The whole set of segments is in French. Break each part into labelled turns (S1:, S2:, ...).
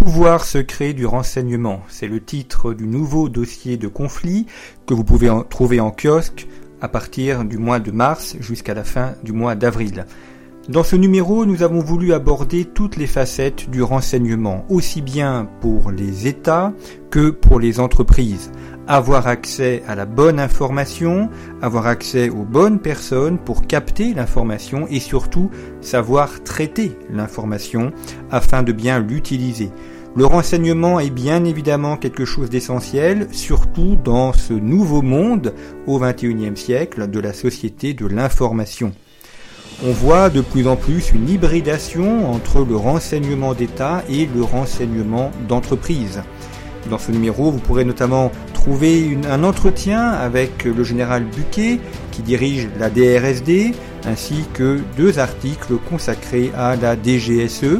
S1: Pouvoir secret du renseignement, c'est le titre du nouveau dossier de conflit que vous pouvez trouver en kiosque à partir du mois de mars jusqu'à la fin du mois d'avril. Dans ce numéro, nous avons voulu aborder toutes les facettes du renseignement, aussi bien pour les États que pour les entreprises. Avoir accès à la bonne information, avoir accès aux bonnes personnes pour capter l'information et surtout savoir traiter l'information afin de bien l'utiliser. Le renseignement est bien évidemment quelque chose d'essentiel, surtout dans ce nouveau monde au XXIe siècle de la société de l'information. On voit de plus en plus une hybridation entre le renseignement d'État et le renseignement d'entreprise. Dans ce numéro, vous pourrez notamment trouver un entretien avec le général Buquet qui dirige la DRSD, ainsi que deux articles consacrés à la DGSE,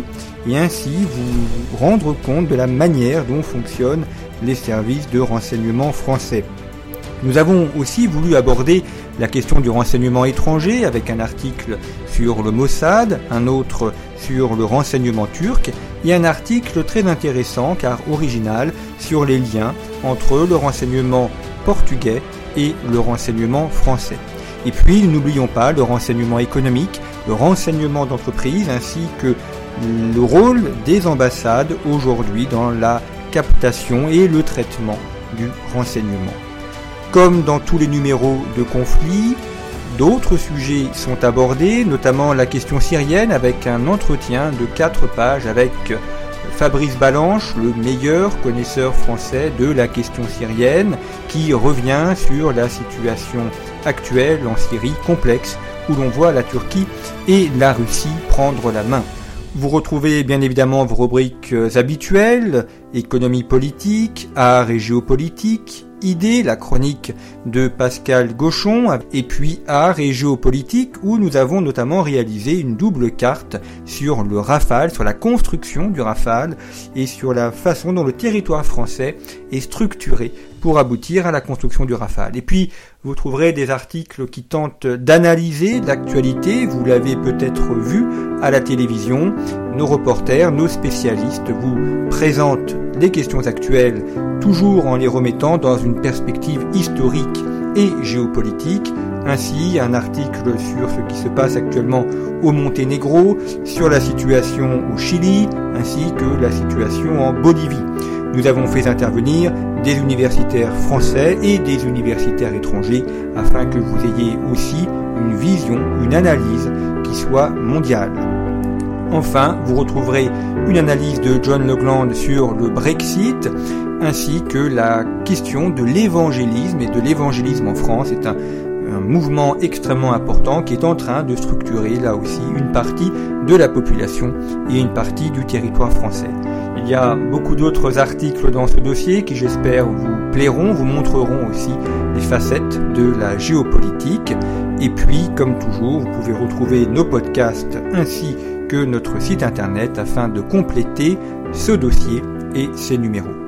S1: et ainsi vous rendre compte de la manière dont fonctionnent les services de renseignement français. Nous avons aussi voulu aborder la question du renseignement étranger avec un article sur le Mossad, un autre sur le renseignement turc et un article très intéressant car original sur les liens entre le renseignement portugais et le renseignement français. Et puis, n'oublions pas le renseignement économique, le renseignement d'entreprise ainsi que le rôle des ambassades aujourd'hui dans la captation et le traitement du renseignement. Comme dans tous les numéros de conflit, d'autres sujets sont abordés, notamment la question syrienne avec un entretien de 4 pages avec Fabrice Balanche, le meilleur connaisseur français de la question syrienne, qui revient sur la situation actuelle en Syrie complexe où l'on voit la Turquie et la Russie prendre la main. Vous retrouvez bien évidemment vos rubriques habituelles, économie politique, art et géopolitique, idées, la chronique de Pascal Gauchon, et puis art et géopolitique où nous avons notamment réalisé une double carte sur le Rafale, sur la construction du Rafale et sur la façon dont le territoire français est structuré pour aboutir à la construction du Rafale. Et puis, vous trouverez des articles qui tentent d'analyser l'actualité, vous l'avez peut-être vu à la télévision, nos reporters, nos spécialistes vous présentent les questions actuelles, toujours en les remettant dans une perspective historique et géopolitique. Ainsi, un article sur ce qui se passe actuellement au Monténégro, sur la situation au Chili, ainsi que la situation en Bolivie. Nous avons fait intervenir des universitaires français et des universitaires étrangers afin que vous ayez aussi une vision, une analyse qui soit mondiale. Enfin, vous retrouverez une analyse de John Legland sur le Brexit, ainsi que la question de l'évangélisme et de l'évangélisme en France. C'est un, un, mouvement extrêmement important qui est en train de structurer là aussi une partie de la population et une partie du territoire français. Il y a beaucoup d'autres articles dans ce dossier qui j'espère vous plairont, vous montreront aussi les facettes de la géopolitique. Et puis, comme toujours, vous pouvez retrouver nos podcasts ainsi que notre site internet afin de compléter ce dossier et ses numéros.